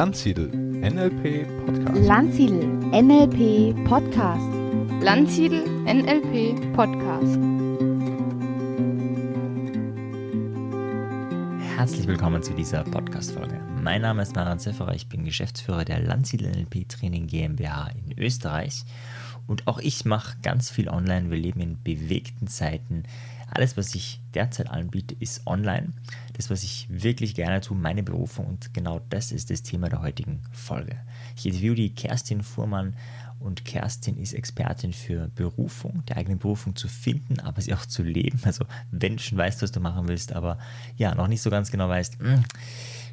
Landsiedel NLP Podcast. Landsiedel NLP Podcast. Landsiedel NLP Podcast. Herzlich willkommen zu dieser Podcast-Folge. Mein Name ist Maran Zefferer, ich bin Geschäftsführer der Landsiedel NLP Training GmbH in Österreich. Und auch ich mache ganz viel online. Wir leben in bewegten Zeiten. Alles, was ich derzeit anbiete, ist online. Das, was ich wirklich gerne tue, meine Berufung. Und genau das ist das Thema der heutigen Folge. Ich interviewe die Kerstin Fuhrmann und Kerstin ist Expertin für Berufung, die eigene Berufung zu finden, aber sie auch zu leben. Also wenn du schon weißt, was du machen willst, aber ja, noch nicht so ganz genau weißt, hm,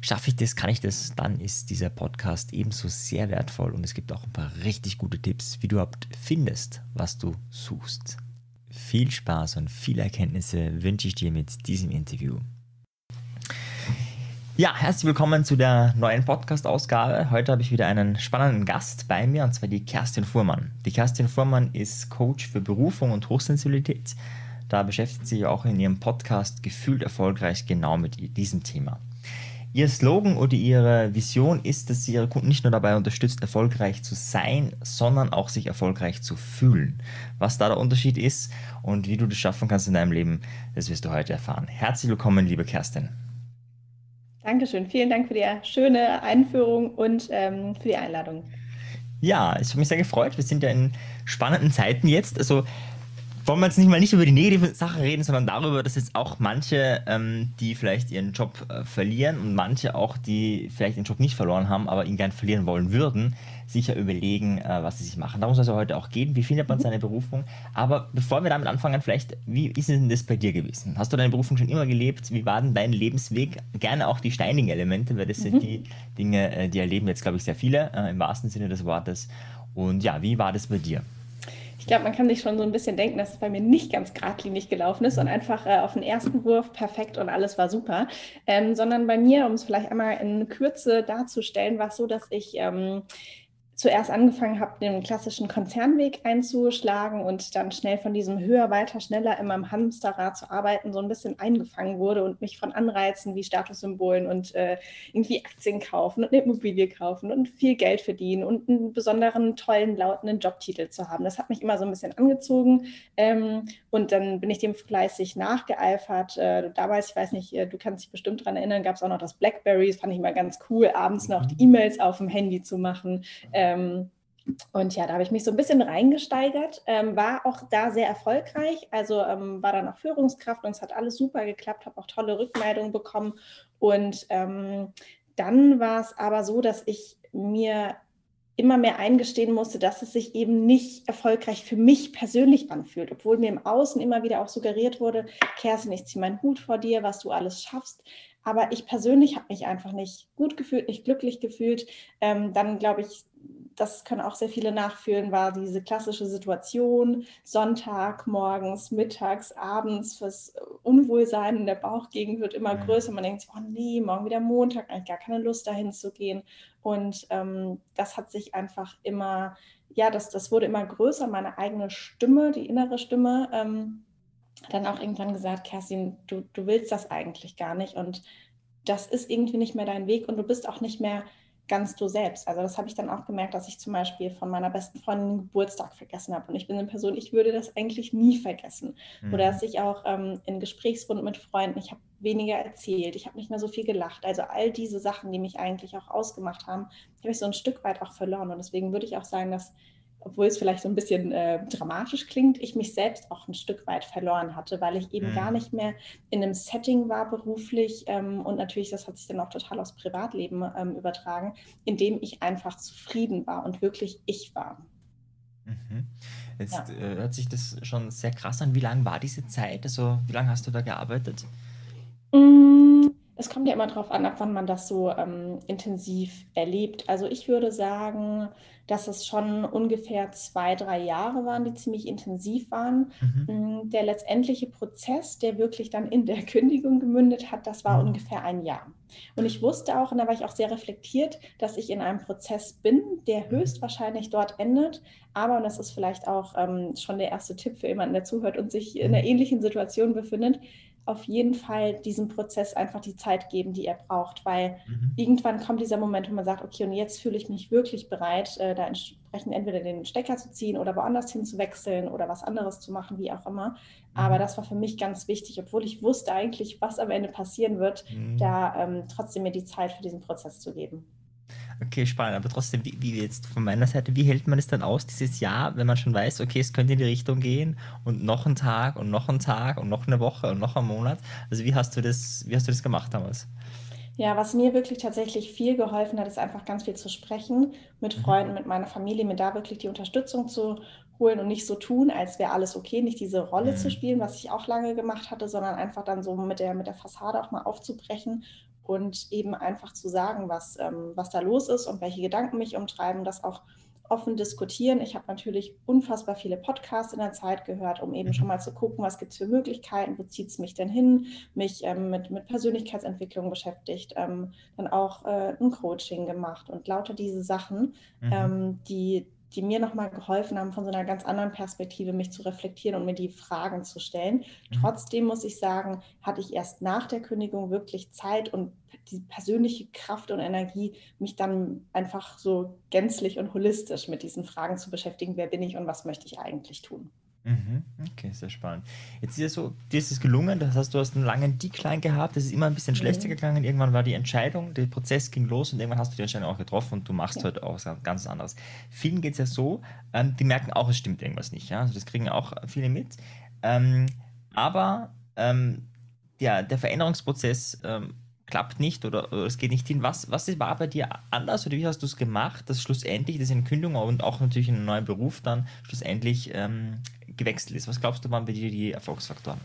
schaffe ich das, kann ich das, dann ist dieser Podcast ebenso sehr wertvoll und es gibt auch ein paar richtig gute Tipps, wie du überhaupt findest, was du suchst. Viel Spaß und viele Erkenntnisse wünsche ich dir mit diesem Interview. Ja, herzlich willkommen zu der neuen Podcast-Ausgabe. Heute habe ich wieder einen spannenden Gast bei mir, und zwar die Kerstin Fuhrmann. Die Kerstin Fuhrmann ist Coach für Berufung und Hochsensibilität. Da beschäftigt sie sich auch in ihrem Podcast Gefühlt erfolgreich genau mit diesem Thema. Ihr Slogan oder ihre Vision ist, dass sie ihre Kunden nicht nur dabei unterstützt, erfolgreich zu sein, sondern auch sich erfolgreich zu fühlen. Was da der Unterschied ist und wie du das schaffen kannst in deinem Leben, das wirst du heute erfahren. Herzlich willkommen, liebe Kerstin. Dankeschön. Vielen Dank für die schöne Einführung und ähm, für die Einladung. Ja, ich habe mich sehr gefreut. Wir sind ja in spannenden Zeiten jetzt. Also wollen wir jetzt nicht mal nicht über die negativen Sachen reden, sondern darüber, dass jetzt auch manche, ähm, die vielleicht ihren Job äh, verlieren und manche auch, die vielleicht den Job nicht verloren haben, aber ihn gern verlieren wollen würden, sicher überlegen, äh, was sie sich machen. Darum soll es ja heute auch gehen. Wie findet man mhm. seine Berufung? Aber bevor wir damit anfangen, vielleicht, wie ist denn das bei dir gewesen? Hast du deine Berufung schon immer gelebt? Wie war denn dein Lebensweg? Gerne auch die steinigen Elemente, weil das mhm. sind die Dinge, äh, die erleben jetzt, glaube ich, sehr viele, äh, im wahrsten Sinne des Wortes. Und ja, wie war das bei dir? Ich glaube, man kann sich schon so ein bisschen denken, dass es bei mir nicht ganz geradlinig gelaufen ist und einfach äh, auf den ersten Wurf perfekt und alles war super, ähm, sondern bei mir, um es vielleicht einmal in Kürze darzustellen, war es so, dass ich ähm, zuerst angefangen habe, den klassischen Konzernweg einzuschlagen und dann schnell von diesem höher, weiter, schneller in meinem Hamsterrad zu arbeiten, so ein bisschen eingefangen wurde und mich von Anreizen wie Statussymbolen und äh, irgendwie Aktien kaufen und eine Immobilie kaufen und viel Geld verdienen und einen besonderen, tollen, lautenden Jobtitel zu haben. Das hat mich immer so ein bisschen angezogen ähm, und dann bin ich dem fleißig nachgeeifert. Äh, damals, ich weiß nicht, äh, du kannst dich bestimmt daran erinnern, gab es auch noch das Blackberry, das fand ich immer ganz cool, abends noch die E-Mails auf dem Handy zu machen. Äh, ähm, und ja, da habe ich mich so ein bisschen reingesteigert, ähm, war auch da sehr erfolgreich, also ähm, war dann auch Führungskraft und es hat alles super geklappt, habe auch tolle Rückmeldungen bekommen. Und ähm, dann war es aber so, dass ich mir immer mehr eingestehen musste, dass es sich eben nicht erfolgreich für mich persönlich anfühlt, obwohl mir im Außen immer wieder auch suggeriert wurde, Kerstin, ich ziehe meinen Hut vor dir, was du alles schaffst. Aber ich persönlich habe mich einfach nicht gut gefühlt, nicht glücklich gefühlt. Ähm, dann glaube ich, das können auch sehr viele nachfühlen, war diese klassische Situation, Sonntag, morgens, mittags, abends, das Unwohlsein in der Bauchgegend wird immer größer. Man denkt, oh nee, morgen wieder Montag, eigentlich gar keine Lust dahin zu gehen. Und ähm, das hat sich einfach immer, ja, das, das wurde immer größer, meine eigene Stimme, die innere Stimme. Ähm, dann auch irgendwann gesagt, Kerstin, du, du willst das eigentlich gar nicht und das ist irgendwie nicht mehr dein Weg und du bist auch nicht mehr ganz du selbst. Also das habe ich dann auch gemerkt, dass ich zum Beispiel von meiner besten Freundin den Geburtstag vergessen habe. Und ich bin eine Person, ich würde das eigentlich nie vergessen. Mhm. Oder dass ich auch ähm, in Gesprächsrunden mit Freunden, ich habe weniger erzählt, ich habe nicht mehr so viel gelacht. Also all diese Sachen, die mich eigentlich auch ausgemacht haben, habe ich so ein Stück weit auch verloren. Und deswegen würde ich auch sagen, dass obwohl es vielleicht so ein bisschen äh, dramatisch klingt, ich mich selbst auch ein Stück weit verloren hatte, weil ich eben mhm. gar nicht mehr in einem Setting war beruflich ähm, und natürlich, das hat sich dann auch total aufs Privatleben ähm, übertragen, in dem ich einfach zufrieden war und wirklich ich war. Mhm. Jetzt ja. äh, hört sich das schon sehr krass an. Wie lange war diese Zeit? Also wie lange hast du da gearbeitet? Mm, es kommt ja immer darauf an, ab wann man das so ähm, intensiv erlebt. Also ich würde sagen, dass es schon ungefähr zwei, drei Jahre waren, die ziemlich intensiv waren. Mhm. Mm, der letztendliche Prozess, der wirklich dann in der Kündigung gemündet hat, das war mhm. ungefähr ein Jahr. Und ich wusste auch, und da war ich auch sehr reflektiert, dass ich in einem Prozess bin, der mhm. höchstwahrscheinlich dort endet. Aber, und das ist vielleicht auch ähm, schon der erste Tipp für jemanden, der zuhört und sich in einer mhm. ähnlichen Situation befindet, auf jeden Fall diesem Prozess einfach die Zeit geben, die er braucht, weil mhm. irgendwann kommt dieser Moment, wo man sagt, okay, und jetzt fühle ich mich wirklich bereit, äh, da entsprechend entweder den Stecker zu ziehen oder woanders hin zu wechseln oder was anderes zu machen, wie auch immer. Aber mhm. das war für mich ganz wichtig, obwohl ich wusste eigentlich, was am Ende passieren wird, mhm. da ähm, trotzdem mir die Zeit für diesen Prozess zu geben. Okay, spannend. Aber trotzdem, wie, wie, jetzt von meiner Seite, wie hält man es dann aus, dieses Jahr, wenn man schon weiß, okay, es könnte in die Richtung gehen und noch ein Tag und noch ein Tag und noch eine Woche und noch ein Monat? Also wie hast du das, wie hast du das gemacht damals? Ja, was mir wirklich tatsächlich viel geholfen hat, ist einfach ganz viel zu sprechen mit mhm. Freunden, mit meiner Familie, mir da wirklich die Unterstützung zu holen und nicht so tun, als wäre alles okay, nicht diese Rolle mhm. zu spielen, was ich auch lange gemacht hatte, sondern einfach dann so mit der, mit der Fassade auch mal aufzubrechen und eben einfach zu sagen, was, ähm, was da los ist und welche Gedanken mich umtreiben, das auch offen diskutieren. Ich habe natürlich unfassbar viele Podcasts in der Zeit gehört, um eben schon mal zu gucken, was gibt es für Möglichkeiten, wo zieht es mich denn hin, mich ähm, mit, mit Persönlichkeitsentwicklung beschäftigt, ähm, dann auch äh, ein Coaching gemacht und lauter diese Sachen, mhm. ähm, die, die mir nochmal geholfen haben, von so einer ganz anderen Perspektive mich zu reflektieren und mir die Fragen zu stellen. Mhm. Trotzdem muss ich sagen, hatte ich erst nach der Kündigung wirklich Zeit und die persönliche Kraft und Energie, mich dann einfach so gänzlich und holistisch mit diesen Fragen zu beschäftigen, wer bin ich und was möchte ich eigentlich tun. Mhm. Okay, sehr spannend. Jetzt ist es so, dir ist es gelungen, das heißt, du hast einen langen Decline gehabt, das ist immer ein bisschen mhm. schlechter gegangen. Irgendwann war die Entscheidung, der Prozess ging los und irgendwann hast du die Entscheidung auch getroffen und du machst ja. heute auch was ganz anderes. Vielen geht es ja so, ähm, die merken auch, es stimmt irgendwas nicht. Ja? Also das kriegen auch viele mit. Ähm, aber ähm, ja, der Veränderungsprozess ähm, klappt nicht oder, oder, es geht nicht hin. Was, was war bei dir anders oder wie hast du es gemacht, dass schlussendlich das in Kündigung und auch natürlich in einem neuen Beruf dann schlussendlich ähm, gewechselt ist? Was glaubst du, waren bei dir die Erfolgsfaktoren?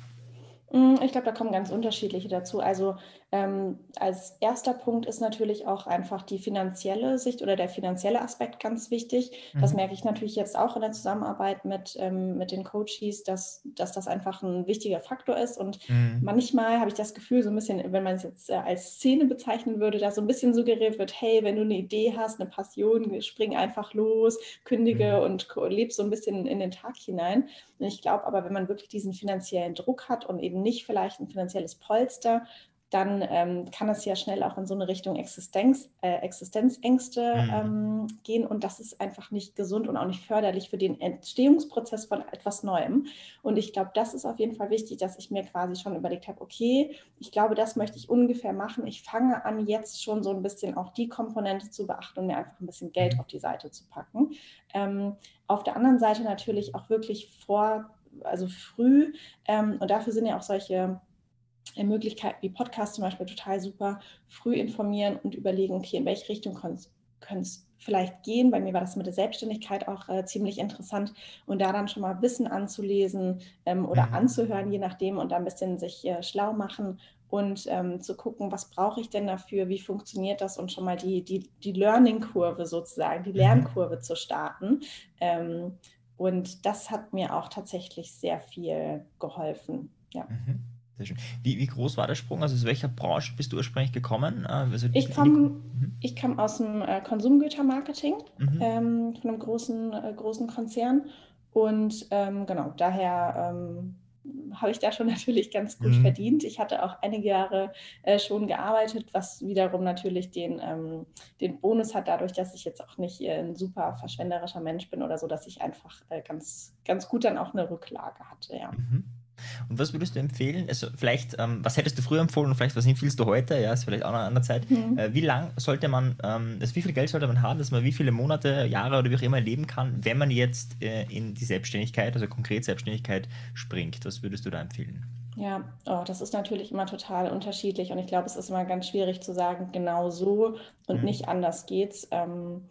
Mm, ich glaube, da kommen ganz unterschiedliche dazu. Also ähm, als erster Punkt ist natürlich auch einfach die finanzielle Sicht oder der finanzielle Aspekt ganz wichtig. Mhm. Das merke ich natürlich jetzt auch in der Zusammenarbeit mit, ähm, mit den Coaches, dass, dass das einfach ein wichtiger Faktor ist. Und mhm. manchmal habe ich das Gefühl, so ein bisschen, wenn man es jetzt äh, als Szene bezeichnen würde, dass so ein bisschen suggeriert wird, hey, wenn du eine Idee hast, eine Passion, spring einfach los, kündige mhm. und lebe so ein bisschen in den Tag hinein. Und ich glaube aber, wenn man wirklich diesen finanziellen Druck hat und eben nicht vielleicht ein finanzielles Polster, dann ähm, kann es ja schnell auch in so eine Richtung Existenz, äh, Existenzängste mhm. ähm, gehen und das ist einfach nicht gesund und auch nicht förderlich für den Entstehungsprozess von etwas Neuem. Und ich glaube, das ist auf jeden Fall wichtig, dass ich mir quasi schon überlegt habe, okay, ich glaube, das möchte ich ungefähr machen. Ich fange an, jetzt schon so ein bisschen auch die Komponente zu beachten und mir einfach ein bisschen Geld mhm. auf die Seite zu packen. Ähm, auf der anderen Seite natürlich auch wirklich vor, also früh, ähm, und dafür sind ja auch solche Möglichkeiten wie Podcast zum Beispiel total super, früh informieren und überlegen, okay, in welche Richtung können es vielleicht gehen. Bei mir war das mit der Selbstständigkeit auch äh, ziemlich interessant und da dann schon mal Wissen anzulesen ähm, oder mhm. anzuhören, je nachdem, und da ein bisschen sich äh, schlau machen und ähm, zu gucken, was brauche ich denn dafür, wie funktioniert das und schon mal die, die, die Learning-Kurve sozusagen, die mhm. Lernkurve zu starten. Ähm, und das hat mir auch tatsächlich sehr viel geholfen. Ja. Mhm. Sehr schön. Wie, wie groß war der Sprung? Also aus welcher Branche bist du ursprünglich gekommen? Also ich, komm, mhm. ich kam aus dem äh, Konsumgütermarketing mhm. ähm, von einem großen, äh, großen Konzern. Und ähm, genau, daher ähm, habe ich da schon natürlich ganz gut mhm. verdient. Ich hatte auch einige Jahre äh, schon gearbeitet, was wiederum natürlich den, ähm, den Bonus hat, dadurch, dass ich jetzt auch nicht äh, ein super verschwenderischer Mensch bin oder so, dass ich einfach äh, ganz, ganz gut dann auch eine Rücklage hatte, ja. Mhm. Und was würdest du empfehlen? Also vielleicht, ähm, was hättest du früher empfohlen und vielleicht was empfiehlst du heute? Ja, ist vielleicht auch noch eine andere Zeit. Mhm. Äh, wie lang sollte man, ähm, also wie viel Geld sollte man haben, dass man wie viele Monate, Jahre oder wie auch immer leben kann, wenn man jetzt äh, in die Selbstständigkeit, also konkret Selbstständigkeit springt? Was würdest du da empfehlen? Ja, oh, das ist natürlich immer total unterschiedlich und ich glaube, es ist immer ganz schwierig zu sagen, genau so und mhm. nicht anders geht's. Ähm,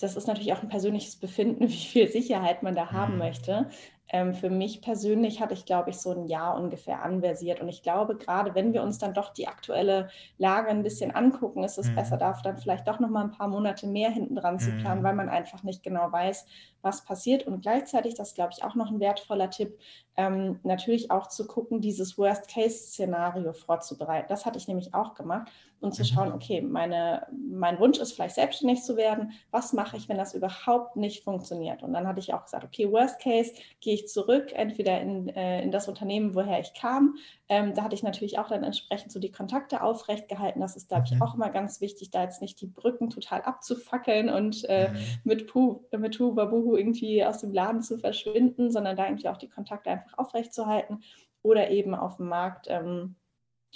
das ist natürlich auch ein persönliches Befinden, wie viel Sicherheit man da haben mhm. möchte. Ähm, für mich persönlich hatte ich, glaube ich, so ein Jahr ungefähr anversiert. Und ich glaube, gerade wenn wir uns dann doch die aktuelle Lage ein bisschen angucken, ist es mhm. besser, da dann vielleicht doch noch mal ein paar Monate mehr hinten dran zu planen, mhm. weil man einfach nicht genau weiß, was passiert. Und gleichzeitig, das glaube ich auch noch ein wertvoller Tipp, ähm, natürlich auch zu gucken, dieses Worst-Case-Szenario vorzubereiten. Das hatte ich nämlich auch gemacht und zu schauen, mhm. okay, meine, mein Wunsch ist vielleicht selbstständig zu werden. Was mache ich, wenn das überhaupt nicht funktioniert? Und dann hatte ich auch gesagt, okay, Worst Case, gehe ich zurück, entweder in, äh, in das Unternehmen, woher ich kam. Ähm, da hatte ich natürlich auch dann entsprechend so die Kontakte aufrecht gehalten. Das ist, glaube ich, mhm. auch immer ganz wichtig, da jetzt nicht die Brücken total abzufackeln und äh, mhm. mit Puh, mit Puh, Babuhu irgendwie aus dem Laden zu verschwinden, sondern da irgendwie auch die Kontakte einfach aufrechtzuerhalten oder eben auf dem Markt. Ähm,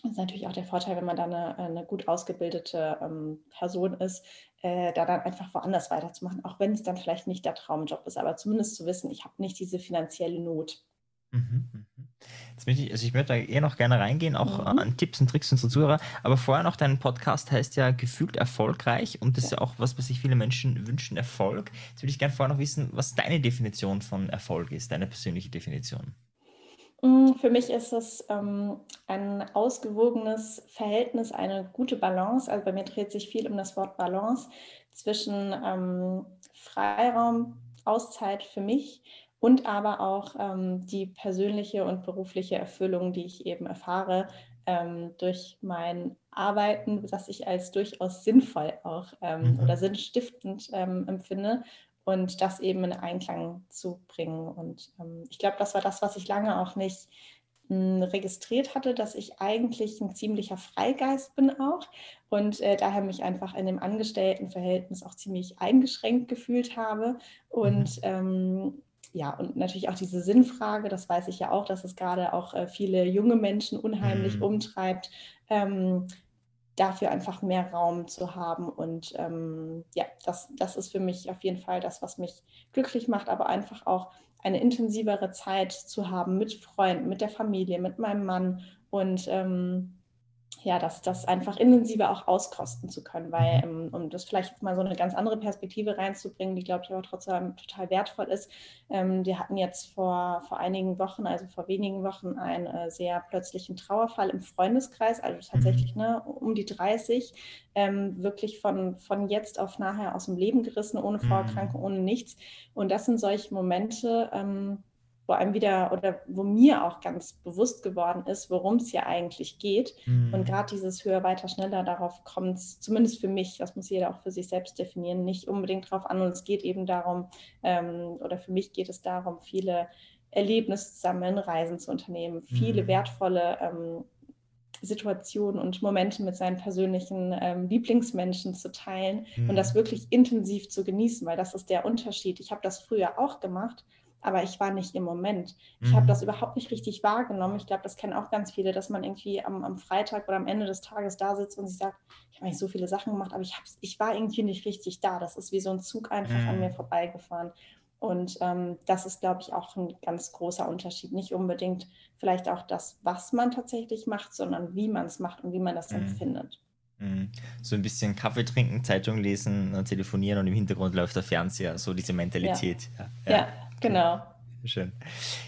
das ist natürlich auch der Vorteil, wenn man da eine, eine gut ausgebildete ähm, Person ist, äh, da dann einfach woanders weiterzumachen, auch wenn es dann vielleicht nicht der Traumjob ist, aber zumindest zu wissen, ich habe nicht diese finanzielle Not. Mhm, mhm. Jetzt möchte ich, also ich möchte da eher noch gerne reingehen, auch mhm. an Tipps und Tricks unserer Zuhörer. Aber vorher noch, dein Podcast heißt ja gefühlt erfolgreich und das ist ja auch was, was sich viele Menschen wünschen, Erfolg. Jetzt würde ich gerne vorher noch wissen, was deine Definition von Erfolg ist, deine persönliche Definition. Mm, für mich ist es ähm, ein ausgewogenes Verhältnis, eine gute Balance. Also bei mir dreht sich viel um das Wort Balance zwischen ähm, Freiraum, Auszeit für mich und aber auch ähm, die persönliche und berufliche Erfüllung, die ich eben erfahre ähm, durch mein Arbeiten, das ich als durchaus sinnvoll auch ähm, mhm. oder sinnstiftend ähm, empfinde und das eben in Einklang zu bringen. Und ähm, ich glaube, das war das, was ich lange auch nicht hm, registriert hatte, dass ich eigentlich ein ziemlicher Freigeist bin auch und äh, daher mich einfach in dem Angestelltenverhältnis auch ziemlich eingeschränkt gefühlt habe. Und mhm. ähm, ja, und natürlich auch diese Sinnfrage, das weiß ich ja auch, dass es gerade auch äh, viele junge Menschen unheimlich mhm. umtreibt. Ähm, dafür einfach mehr Raum zu haben. Und ähm, ja, das, das ist für mich auf jeden Fall das, was mich glücklich macht, aber einfach auch eine intensivere Zeit zu haben mit Freunden, mit der Familie, mit meinem Mann und ähm, ja, das, das einfach intensiver auch auskosten zu können, weil, mhm. ähm, um das vielleicht jetzt mal so eine ganz andere Perspektive reinzubringen, die, glaube ich, aber trotzdem total wertvoll ist. Ähm, wir hatten jetzt vor, vor einigen Wochen, also vor wenigen Wochen, einen äh, sehr plötzlichen Trauerfall im Freundeskreis, also tatsächlich mhm. ne, um die 30, ähm, wirklich von, von jetzt auf nachher aus dem Leben gerissen, ohne Vorerkrankung, mhm. ohne nichts. Und das sind solche Momente, ähm, wo einem wieder oder wo mir auch ganz bewusst geworden ist, worum es hier eigentlich geht. Mhm. Und gerade dieses höher, weiter, schneller, darauf kommt es, zumindest für mich, das muss jeder auch für sich selbst definieren, nicht unbedingt darauf an. Und es geht eben darum, ähm, oder für mich geht es darum, viele Erlebnisse zu sammeln, Reisen zu unternehmen, viele mhm. wertvolle ähm, Situationen und Momente mit seinen persönlichen ähm, Lieblingsmenschen zu teilen mhm. und das wirklich intensiv zu genießen, weil das ist der Unterschied. Ich habe das früher auch gemacht, aber ich war nicht im Moment. Ich mhm. habe das überhaupt nicht richtig wahrgenommen. Ich glaube, das kennen auch ganz viele, dass man irgendwie am, am, Freitag oder am Ende des Tages da sitzt und sich sagt, ich habe eigentlich so viele Sachen gemacht, aber ich, ich war irgendwie nicht richtig da. Das ist wie so ein Zug einfach mhm. an mir vorbeigefahren. Und ähm, das ist, glaube ich, auch ein ganz großer Unterschied. Nicht unbedingt vielleicht auch das, was man tatsächlich macht, sondern wie man es macht und wie man das mhm. empfindet. Mhm. So ein bisschen Kaffee trinken, Zeitung lesen, telefonieren und im Hintergrund läuft der Fernseher, so diese Mentalität. Ja, ja. ja Genau. Schön.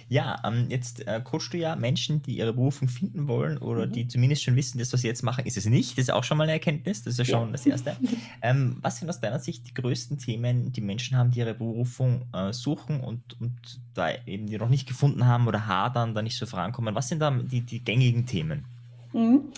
Ja, ähm, jetzt äh, coachst du ja Menschen, die ihre Berufung finden wollen oder mhm. die zumindest schon wissen, das, was sie jetzt machen, ist es nicht. Das ist auch schon mal eine Erkenntnis. Das ist ja schon ja. das Erste. ähm, was sind aus deiner Sicht die größten Themen, die Menschen haben, die ihre Berufung äh, suchen und, und da eben die noch nicht gefunden haben oder hadern, da nicht so vorankommen? Was sind da die, die gängigen Themen? Mhm.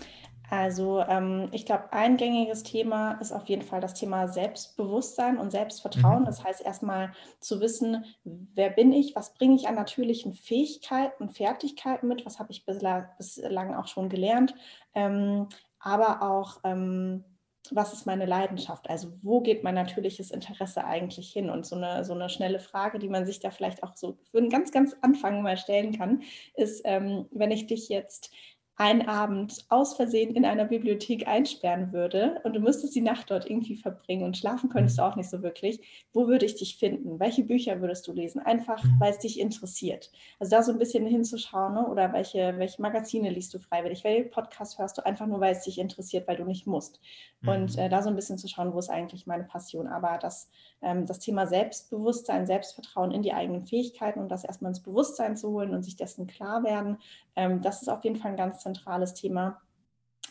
Also ähm, ich glaube, ein gängiges Thema ist auf jeden Fall das Thema Selbstbewusstsein und Selbstvertrauen. Mhm. Das heißt erstmal zu wissen, wer bin ich, was bringe ich an natürlichen Fähigkeiten und Fertigkeiten mit, was habe ich bislang, bislang, auch schon gelernt, ähm, aber auch ähm, was ist meine Leidenschaft? Also wo geht mein natürliches Interesse eigentlich hin? Und so eine, so eine schnelle Frage, die man sich da vielleicht auch so für einen ganz, ganz Anfang mal stellen kann, ist, ähm, wenn ich dich jetzt einen Abend aus Versehen in einer Bibliothek einsperren würde und du müsstest die Nacht dort irgendwie verbringen und schlafen könntest du auch nicht so wirklich, wo würde ich dich finden? Welche Bücher würdest du lesen? Einfach, mhm. weil es dich interessiert. Also da so ein bisschen hinzuschauen ne? oder welche, welche Magazine liest du freiwillig? Welche Podcasts hörst du einfach nur, weil es dich interessiert, weil du nicht musst? Und mhm. äh, da so ein bisschen zu schauen, wo ist eigentlich meine Passion. Aber das, ähm, das Thema Selbstbewusstsein, Selbstvertrauen in die eigenen Fähigkeiten und das erstmal ins Bewusstsein zu holen und sich dessen klar werden, ähm, das ist auf jeden Fall ein ganz zentrales Thema.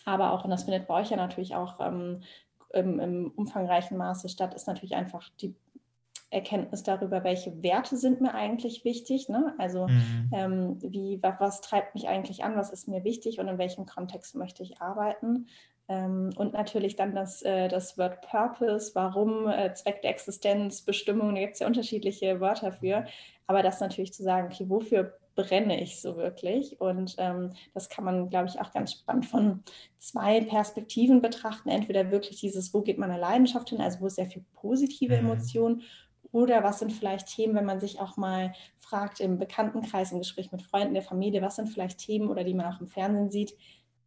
Aber auch, und das findet bei euch ja natürlich auch ähm, im, im, umfangreichen Maße statt, ist natürlich einfach die Erkenntnis darüber, welche Werte sind mir eigentlich wichtig. Ne? Also mhm. ähm, wie, was, was, treibt mich eigentlich an, was ist mir wichtig und in welchem Kontext möchte ich arbeiten. Ähm, und natürlich dann das, äh, das Word Purpose, warum, äh, Zweck der Existenz, Bestimmung, da gibt es ja unterschiedliche Wörter für. Aber das natürlich zu sagen, okay, wofür brenne ich so wirklich? Und ähm, das kann man, glaube ich, auch ganz spannend von zwei Perspektiven betrachten. Entweder wirklich dieses, wo geht meine Leidenschaft hin, also wo ist sehr viel positive mhm. Emotionen oder was sind vielleicht Themen, wenn man sich auch mal fragt im Bekanntenkreis, im Gespräch mit Freunden der Familie, was sind vielleicht Themen oder die man auch im Fernsehen sieht,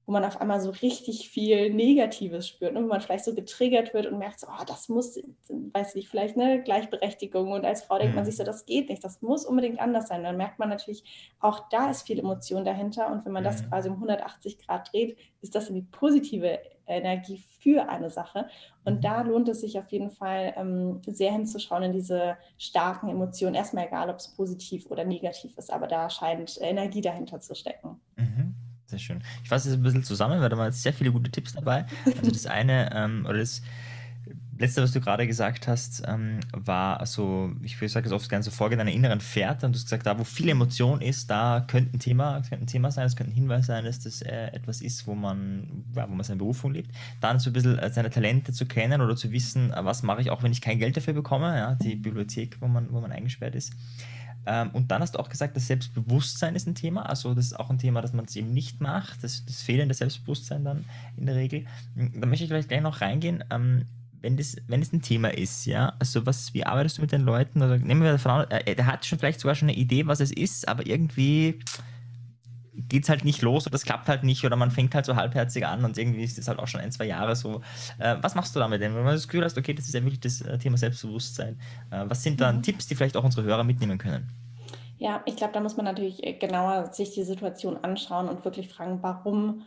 wo man auf einmal so richtig viel Negatives spürt, ne? wo man vielleicht so getriggert wird und merkt, so, oh, das muss, weiß ich, vielleicht eine Gleichberechtigung und als Frau denkt mhm. man sich so, das geht nicht, das muss unbedingt anders sein. dann merkt man natürlich, auch da ist viel Emotion dahinter und wenn man das mhm. quasi um 180 Grad dreht, ist das die positive Energie für eine Sache. Und mhm. da lohnt es sich auf jeden Fall ähm, sehr hinzuschauen in diese starken Emotionen. Erstmal egal, ob es positiv oder negativ ist, aber da scheint Energie dahinter zu stecken. Mhm. Sehr schön. Ich fasse es ein bisschen zusammen, weil da waren jetzt sehr viele gute Tipps dabei. Also das eine, ähm, oder das letzte, was du gerade gesagt hast, ähm, war also, ich sage es oft gerne so Folge deiner inneren Fährte und du hast gesagt, da wo viel Emotion ist, da könnte ein Thema, könnte ein Thema sein, es könnte ein Hinweis sein, dass das äh, etwas ist, wo man, ja, wo man seine Berufung lebt. Dann so ein bisschen äh, seine Talente zu kennen oder zu wissen, äh, was mache ich auch, wenn ich kein Geld dafür bekomme, ja, die Bibliothek, wo man, wo man eingesperrt ist. Ähm, und dann hast du auch gesagt, das Selbstbewusstsein ist ein Thema. Also das ist auch ein Thema, dass man es eben nicht macht. Das, das fehlende Selbstbewusstsein dann in der Regel. Hm, da möchte ich vielleicht gleich noch reingehen. Ähm, wenn das, wenn es ein Thema ist, ja, also was, wie arbeitest du mit den Leuten? Oder nehmen wir Frauen, äh, der hat schon vielleicht sogar schon eine Idee, was es ist, aber irgendwie geht es halt nicht los oder das klappt halt nicht oder man fängt halt so halbherzig an und irgendwie ist das halt auch schon ein, zwei Jahre so. Äh, was machst du damit denn? Wenn man das Gefühl hast, okay, das ist ja wirklich das äh, Thema Selbstbewusstsein. Äh, was sind dann mhm. Tipps, die vielleicht auch unsere Hörer mitnehmen können? Ja, ich glaube, da muss man natürlich äh, genauer sich die Situation anschauen und wirklich fragen, warum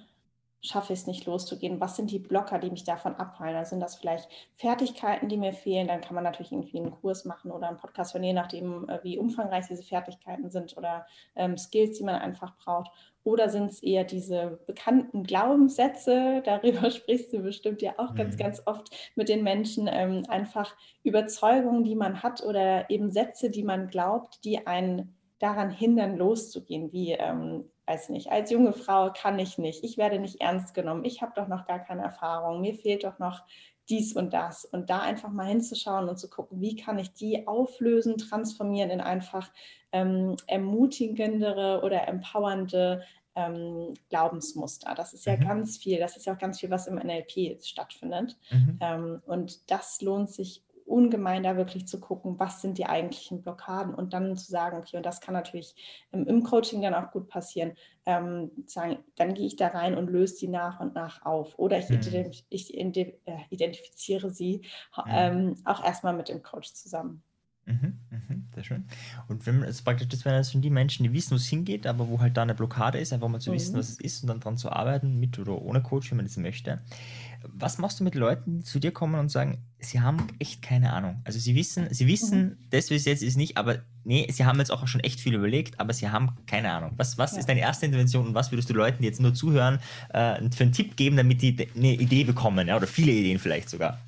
schaffe ich es nicht loszugehen? Was sind die Blocker, die mich davon abhalten? Also sind das vielleicht Fertigkeiten, die mir fehlen? Dann kann man natürlich irgendwie einen Kurs machen oder einen Podcast hören, je nachdem, äh, wie umfangreich diese Fertigkeiten sind oder ähm, Skills, die man einfach braucht. Oder sind es eher diese bekannten Glaubenssätze? Darüber sprichst du bestimmt ja auch ganz, mhm. ganz oft mit den Menschen. Ähm, einfach Überzeugungen, die man hat oder eben Sätze, die man glaubt, die einen daran hindern, loszugehen, wie ähm, weiß nicht, als junge Frau kann ich nicht, ich werde nicht ernst genommen, ich habe doch noch gar keine Erfahrung, mir fehlt doch noch dies und das. Und da einfach mal hinzuschauen und zu gucken, wie kann ich die auflösen, transformieren in einfach ähm, ermutigendere oder empowernde ähm, Glaubensmuster. Das ist ja mhm. ganz viel, das ist ja auch ganz viel, was im NLP stattfindet. Mhm. Ähm, und das lohnt sich ungemein da wirklich zu gucken, was sind die eigentlichen Blockaden und dann zu sagen, okay, und das kann natürlich im, im Coaching dann auch gut passieren, ähm, sagen, dann gehe ich da rein und löse die nach und nach auf oder ich, mhm. ich äh, identifiziere sie mhm. ähm, auch erstmal mit dem Coach zusammen. Mhm, mhm, sehr schön. Und wenn es praktisch, das wären schon die Menschen, die wissen, wo es hingeht, aber wo halt da eine Blockade ist, einfach mal zu mhm. wissen, was es ist und dann dran zu arbeiten, mit oder ohne Coach, wenn man das möchte. Was machst du mit Leuten, die zu dir kommen und sagen, sie haben echt keine Ahnung? Also sie wissen, sie wissen, mhm. das, es jetzt ist, nicht, aber nee, sie haben jetzt auch schon echt viel überlegt, aber sie haben keine Ahnung. Was, was ja. ist deine erste Intervention und was würdest du Leuten, die jetzt nur zuhören, äh, für einen Tipp geben, damit die eine Idee bekommen, ja, oder viele Ideen vielleicht sogar?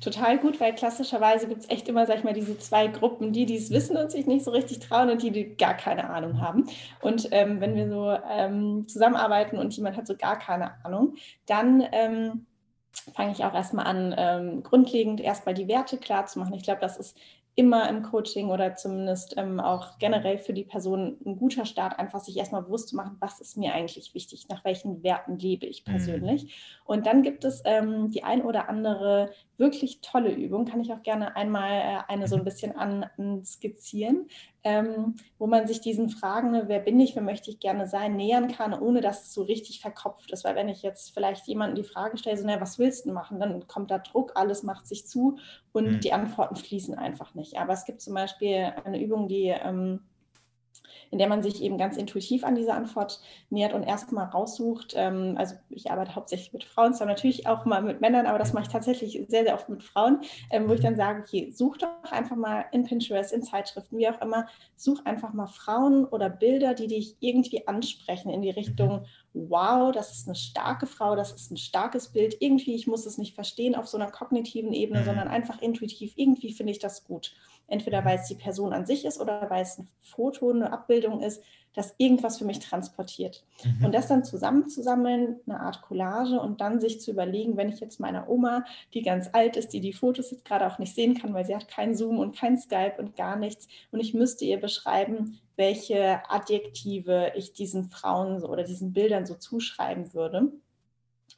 total gut, weil klassischerweise gibt es echt immer, sag ich mal, diese zwei Gruppen, die, die es wissen und sich nicht so richtig trauen und die, die gar keine Ahnung haben. Und ähm, wenn wir so ähm, zusammenarbeiten und jemand hat so gar keine Ahnung, dann ähm, fange ich auch erstmal an, ähm, grundlegend erstmal die Werte klar zu machen. Ich glaube, das ist immer im Coaching oder zumindest ähm, auch generell für die Person ein guter Start, einfach sich erstmal bewusst zu machen, was ist mir eigentlich wichtig, nach welchen Werten lebe ich mhm. persönlich. Mhm. Und dann gibt es ähm, die ein oder andere wirklich tolle Übung, kann ich auch gerne einmal äh, eine so ein bisschen an, an skizzieren, ähm, wo man sich diesen Fragen, ne, wer bin ich, wer möchte ich gerne sein, nähern kann, ohne dass es so richtig verkopft ist. Weil wenn ich jetzt vielleicht jemanden die Frage stelle, so, na, was willst du machen, dann kommt da Druck, alles macht sich zu und mhm. die Antworten fließen einfach nicht. Aber es gibt zum Beispiel eine Übung, die ähm, in der man sich eben ganz intuitiv an diese Antwort nähert und erstmal raussucht. Ähm, also ich arbeite hauptsächlich mit Frauen, zwar natürlich auch mal mit Männern, aber das mache ich tatsächlich sehr, sehr oft mit Frauen, ähm, wo ich dann sage, okay, such doch einfach mal in Pinterest, in Zeitschriften, wie auch immer, such einfach mal Frauen oder Bilder, die dich irgendwie ansprechen in die Richtung, wow, das ist eine starke Frau, das ist ein starkes Bild. Irgendwie, ich muss es nicht verstehen auf so einer kognitiven Ebene, mhm. sondern einfach intuitiv, irgendwie finde ich das gut. Entweder weil es die Person an sich ist oder weil es ein Foto, eine Abbildung ist, das irgendwas für mich transportiert. Mhm. Und das dann zusammenzusammeln, eine Art Collage und dann sich zu überlegen, wenn ich jetzt meiner Oma, die ganz alt ist, die die Fotos jetzt gerade auch nicht sehen kann, weil sie hat kein Zoom und kein Skype und gar nichts und ich müsste ihr beschreiben, welche Adjektive ich diesen Frauen oder diesen Bildern so zuschreiben würde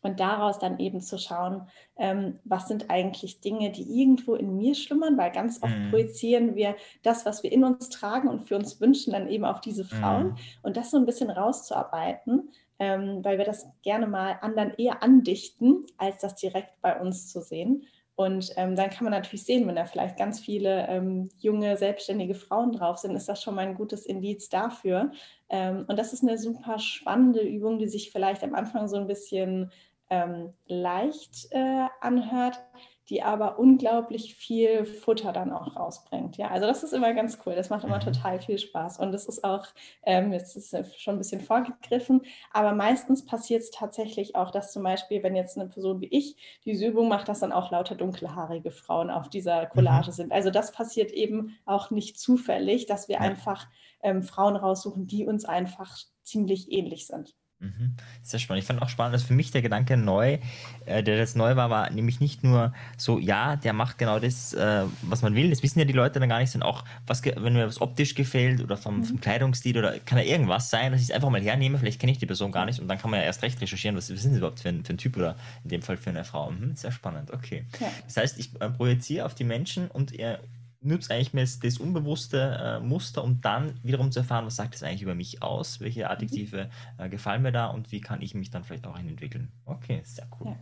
und daraus dann eben zu schauen, ähm, was sind eigentlich Dinge, die irgendwo in mir schlummern, weil ganz oft mm. projizieren wir das, was wir in uns tragen und für uns wünschen, dann eben auf diese Frauen mm. und das so ein bisschen rauszuarbeiten, ähm, weil wir das gerne mal anderen eher andichten, als das direkt bei uns zu sehen. Und ähm, dann kann man natürlich sehen, wenn da vielleicht ganz viele ähm, junge, selbstständige Frauen drauf sind, ist das schon mal ein gutes Indiz dafür. Ähm, und das ist eine super spannende Übung, die sich vielleicht am Anfang so ein bisschen ähm, leicht äh, anhört, die aber unglaublich viel Futter dann auch rausbringt. Ja, also das ist immer ganz cool. Das macht immer mhm. total viel Spaß. Und es ist auch, ähm, jetzt ist es schon ein bisschen vorgegriffen, aber meistens passiert es tatsächlich auch, dass zum Beispiel, wenn jetzt eine Person wie ich diese Übung macht, dass dann auch lauter dunkelhaarige Frauen auf dieser Collage mhm. sind. Also das passiert eben auch nicht zufällig, dass wir ja. einfach ähm, Frauen raussuchen, die uns einfach ziemlich ähnlich sind. Mhm. Sehr spannend. Ich fand auch spannend, dass für mich der Gedanke neu, äh, der jetzt neu war, war nämlich nicht nur so, ja, der macht genau das, äh, was man will. Das wissen ja die Leute dann gar nicht, sondern auch, was, wenn mir was optisch gefällt oder vom, mhm. vom Kleidungsstil oder kann ja irgendwas sein, dass ich es einfach mal hernehme. Vielleicht kenne ich die Person gar nicht und dann kann man ja erst recht recherchieren, was, was sind sie überhaupt für ein, für ein Typ oder in dem Fall für eine Frau. Mhm, sehr spannend, okay. Ja. Das heißt, ich äh, projiziere auf die Menschen und ihr nutze eigentlich mir das unbewusste äh, Muster, um dann wiederum zu erfahren, was sagt es eigentlich über mich aus, welche Adjektive äh, gefallen mir da und wie kann ich mich dann vielleicht auch entwickeln. Okay, sehr cool. Ja.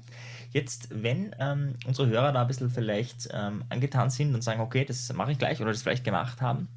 Jetzt, wenn ähm, unsere Hörer da ein bisschen vielleicht ähm, angetan sind und sagen, okay, das mache ich gleich oder das vielleicht gemacht haben,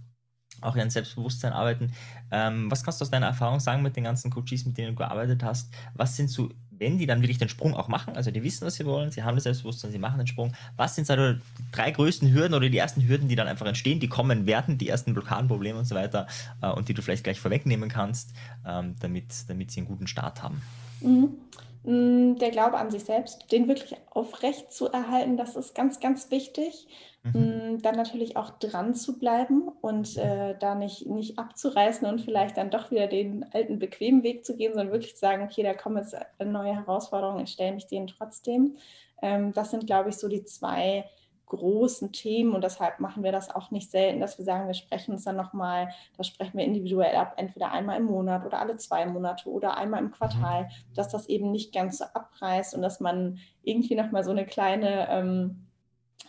auch ihren Selbstbewusstsein arbeiten. Ähm, was kannst du aus deiner Erfahrung sagen mit den ganzen Coaches, mit denen du gearbeitet hast? Was sind so wenn die dann wirklich den Sprung auch machen, also die wissen, was sie wollen, sie haben das Selbstbewusstsein, sie machen den Sprung, was sind so die drei größten Hürden oder die ersten Hürden, die dann einfach entstehen, die kommen werden, die ersten Blockadenprobleme und so weiter äh, und die du vielleicht gleich vorwegnehmen kannst, ähm, damit, damit sie einen guten Start haben? Mhm. Mm, der Glaube an sich selbst, den wirklich aufrecht zu erhalten, das ist ganz, ganz wichtig. Mhm. Mm, dann natürlich auch dran zu bleiben und äh, da nicht, nicht abzureißen und vielleicht dann doch wieder den alten bequemen Weg zu gehen, sondern wirklich zu sagen, okay, da kommen jetzt neue Herausforderungen, ich stelle mich denen trotzdem. Ähm, das sind, glaube ich, so die zwei großen Themen und deshalb machen wir das auch nicht selten, dass wir sagen, wir sprechen uns dann nochmal, das sprechen wir individuell ab, entweder einmal im Monat oder alle zwei Monate oder einmal im Quartal, mhm. dass das eben nicht ganz so abreißt und dass man irgendwie nochmal so eine kleine ähm,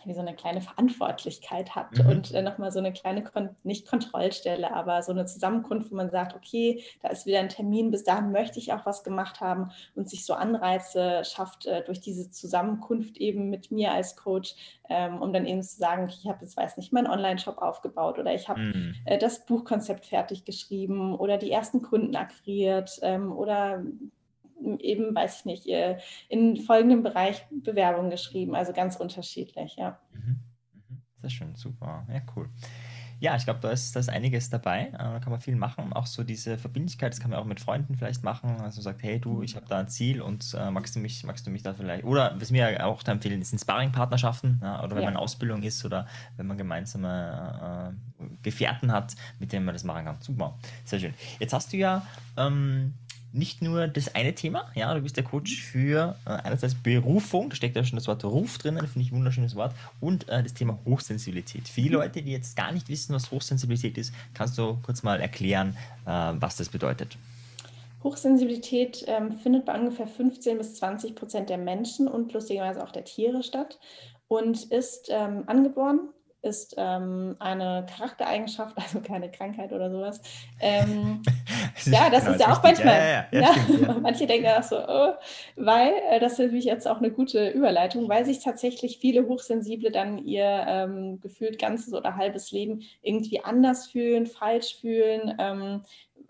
wie so eine kleine Verantwortlichkeit hat mhm. und äh, nochmal so eine kleine, Kon nicht Kontrollstelle, aber so eine Zusammenkunft, wo man sagt, okay, da ist wieder ein Termin, bis dahin möchte ich auch was gemacht haben und sich so Anreize schafft äh, durch diese Zusammenkunft eben mit mir als Coach, ähm, um dann eben zu sagen, ich habe jetzt, weiß nicht, meinen Online-Shop aufgebaut oder ich habe mhm. äh, das Buchkonzept fertig geschrieben oder die ersten Kunden akquiriert ähm, oder eben, weiß ich nicht, in folgendem Bereich Bewerbungen geschrieben, also ganz unterschiedlich, ja. Mhm. Mhm. Sehr schön, super, ja, cool. Ja, ich glaube, da ist, da ist einiges dabei. Äh, da kann man viel machen. Auch so diese Verbindlichkeit, das kann man auch mit Freunden vielleicht machen. Also sagt, hey du, ich habe da ein Ziel und äh, magst du mich, magst du mich da vielleicht. Oder was mir auch da empfehlen, sind Sparring-Partnerschaften, ja, oder wenn ja. man in Ausbildung ist oder wenn man gemeinsame äh, Gefährten hat, mit denen man das machen kann. Super, sehr schön. Jetzt hast du ja ähm, nicht nur das eine Thema, ja, du bist der Coach für äh, einerseits Berufung, da steckt ja schon das Wort Ruf drin, finde ich ein wunderschönes Wort, und äh, das Thema Hochsensibilität. Für die Leute, die jetzt gar nicht wissen, was Hochsensibilität ist, kannst du kurz mal erklären, äh, was das bedeutet. Hochsensibilität ähm, findet bei ungefähr 15 bis 20 Prozent der Menschen und lustigerweise auch der Tiere statt und ist ähm, angeboren ist ähm, eine Charaktereigenschaft, also keine Krankheit oder sowas. Ja, das genau, ist ja auch manchmal. Ja, ja, ja, manche denken auch so, oh, weil, äh, das ist nämlich jetzt auch eine gute Überleitung, weil sich tatsächlich viele Hochsensible dann ihr ähm, gefühlt ganzes oder halbes Leben irgendwie anders fühlen, falsch fühlen ähm,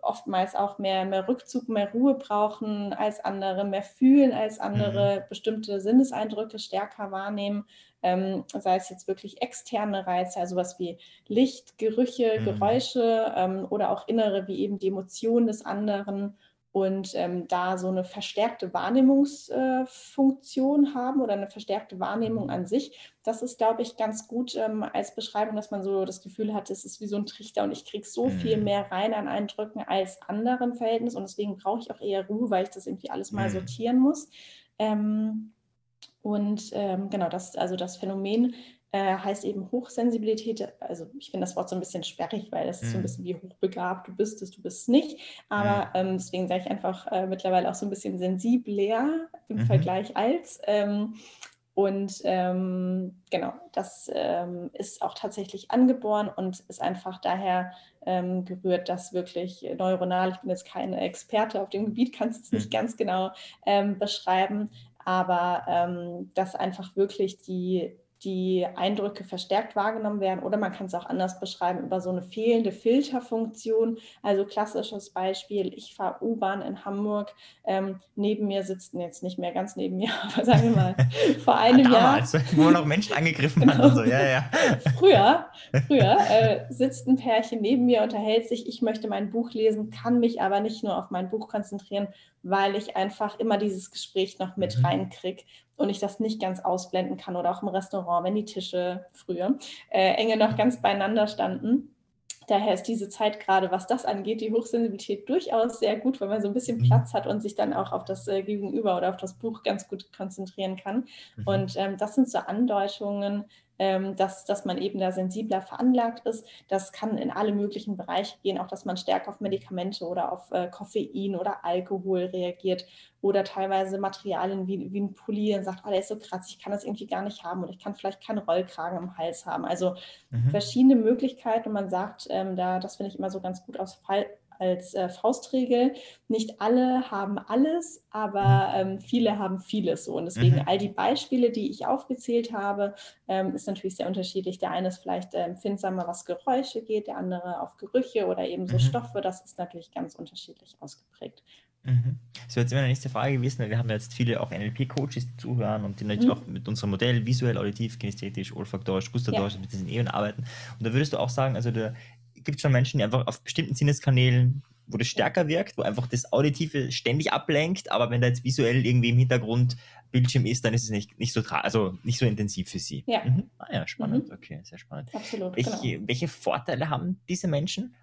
oftmals auch mehr, mehr Rückzug, mehr Ruhe brauchen als andere, mehr fühlen als andere, mhm. bestimmte Sinneseindrücke stärker wahrnehmen, ähm, sei es jetzt wirklich externe Reize, also was wie Licht, Gerüche, mhm. Geräusche ähm, oder auch innere, wie eben die Emotionen des anderen und ähm, da so eine verstärkte Wahrnehmungsfunktion äh, haben oder eine verstärkte Wahrnehmung an sich. Das ist, glaube ich, ganz gut ähm, als Beschreibung, dass man so das Gefühl hat, es ist wie so ein Trichter und ich kriege so viel mhm. mehr rein an Eindrücken als andere im Verhältnis und deswegen brauche ich auch eher Ruhe, weil ich das irgendwie alles mal mhm. sortieren muss. Ähm, und ähm, genau, das, also das Phänomen äh, heißt eben Hochsensibilität. Also ich finde das Wort so ein bisschen sperrig, weil das ist so ein mhm. bisschen wie hochbegabt, du bist es, du bist es nicht. Aber mhm. ähm, deswegen sage ich einfach äh, mittlerweile auch so ein bisschen sensibler im mhm. Vergleich als. Ähm, und ähm, genau, das ähm, ist auch tatsächlich angeboren und ist einfach daher ähm, gerührt, dass wirklich neuronal, ich bin jetzt keine Experte auf dem Gebiet, kann es nicht mhm. ganz genau beschreiben, aber ähm, dass einfach wirklich die die Eindrücke verstärkt wahrgenommen werden oder man kann es auch anders beschreiben über so eine fehlende Filterfunktion. Also klassisches Beispiel, ich fahre U-Bahn in Hamburg, ähm, neben mir sitzen jetzt nicht mehr ganz neben mir, aber sagen wir mal vor einem ja, damals, Jahr. Wo noch Menschen angegriffen genau. hat und so, ja, ja. früher, früher äh, sitzt ein Pärchen neben mir, unterhält sich, ich möchte mein Buch lesen, kann mich aber nicht nur auf mein Buch konzentrieren, weil ich einfach immer dieses Gespräch noch mit mhm. reinkriege und ich das nicht ganz ausblenden kann oder auch im Restaurant, wenn die Tische früher äh, enge noch ganz beieinander standen. Daher ist diese Zeit gerade, was das angeht, die Hochsensibilität durchaus sehr gut, weil man so ein bisschen mhm. Platz hat und sich dann auch auf das äh, Gegenüber oder auf das Buch ganz gut konzentrieren kann. Mhm. Und ähm, das sind so Andeutungen, ähm, dass, dass man eben da sensibler veranlagt ist. Das kann in alle möglichen Bereiche gehen, auch dass man stärker auf Medikamente oder auf äh, Koffein oder Alkohol reagiert oder teilweise Materialien wie, wie ein Pulli und sagt, oh, der ist so krass, ich kann das irgendwie gar nicht haben oder ich kann vielleicht keinen Rollkragen im Hals haben. Also mhm. verschiedene Möglichkeiten und man sagt, ähm, da, das finde ich immer so ganz gut aus Fall, als äh, Faustregel. Nicht alle haben alles, aber mhm. ähm, viele haben vieles so. Und deswegen mhm. all die Beispiele, die ich aufgezählt habe, ähm, ist natürlich sehr unterschiedlich. Der eine ist vielleicht äh, empfindsamer, was Geräusche geht, der andere auf Gerüche oder eben so mhm. Stoffe. Das ist natürlich ganz unterschiedlich ausgeprägt. Mhm. Das wäre jetzt meine nächste Frage gewesen, weil wir haben jetzt viele auch NLP-Coaches, die zuhören und die natürlich mhm. auch mit unserem Modell visuell, auditiv, kinesthetisch, olfaktorisch, gustatorisch ja. mit diesen Ebenen arbeiten. Und da würdest du auch sagen, also der gibt es schon Menschen, die einfach auf bestimmten Sinneskanälen, wo das stärker wirkt, wo einfach das Auditive ständig ablenkt, aber wenn da jetzt visuell irgendwie im Hintergrund Bildschirm ist, dann ist es nicht, nicht so also nicht so intensiv für sie. Ja. Mhm. Ah ja, spannend. Mhm. Okay, sehr spannend. Absolut. Welche, genau. welche Vorteile haben diese Menschen?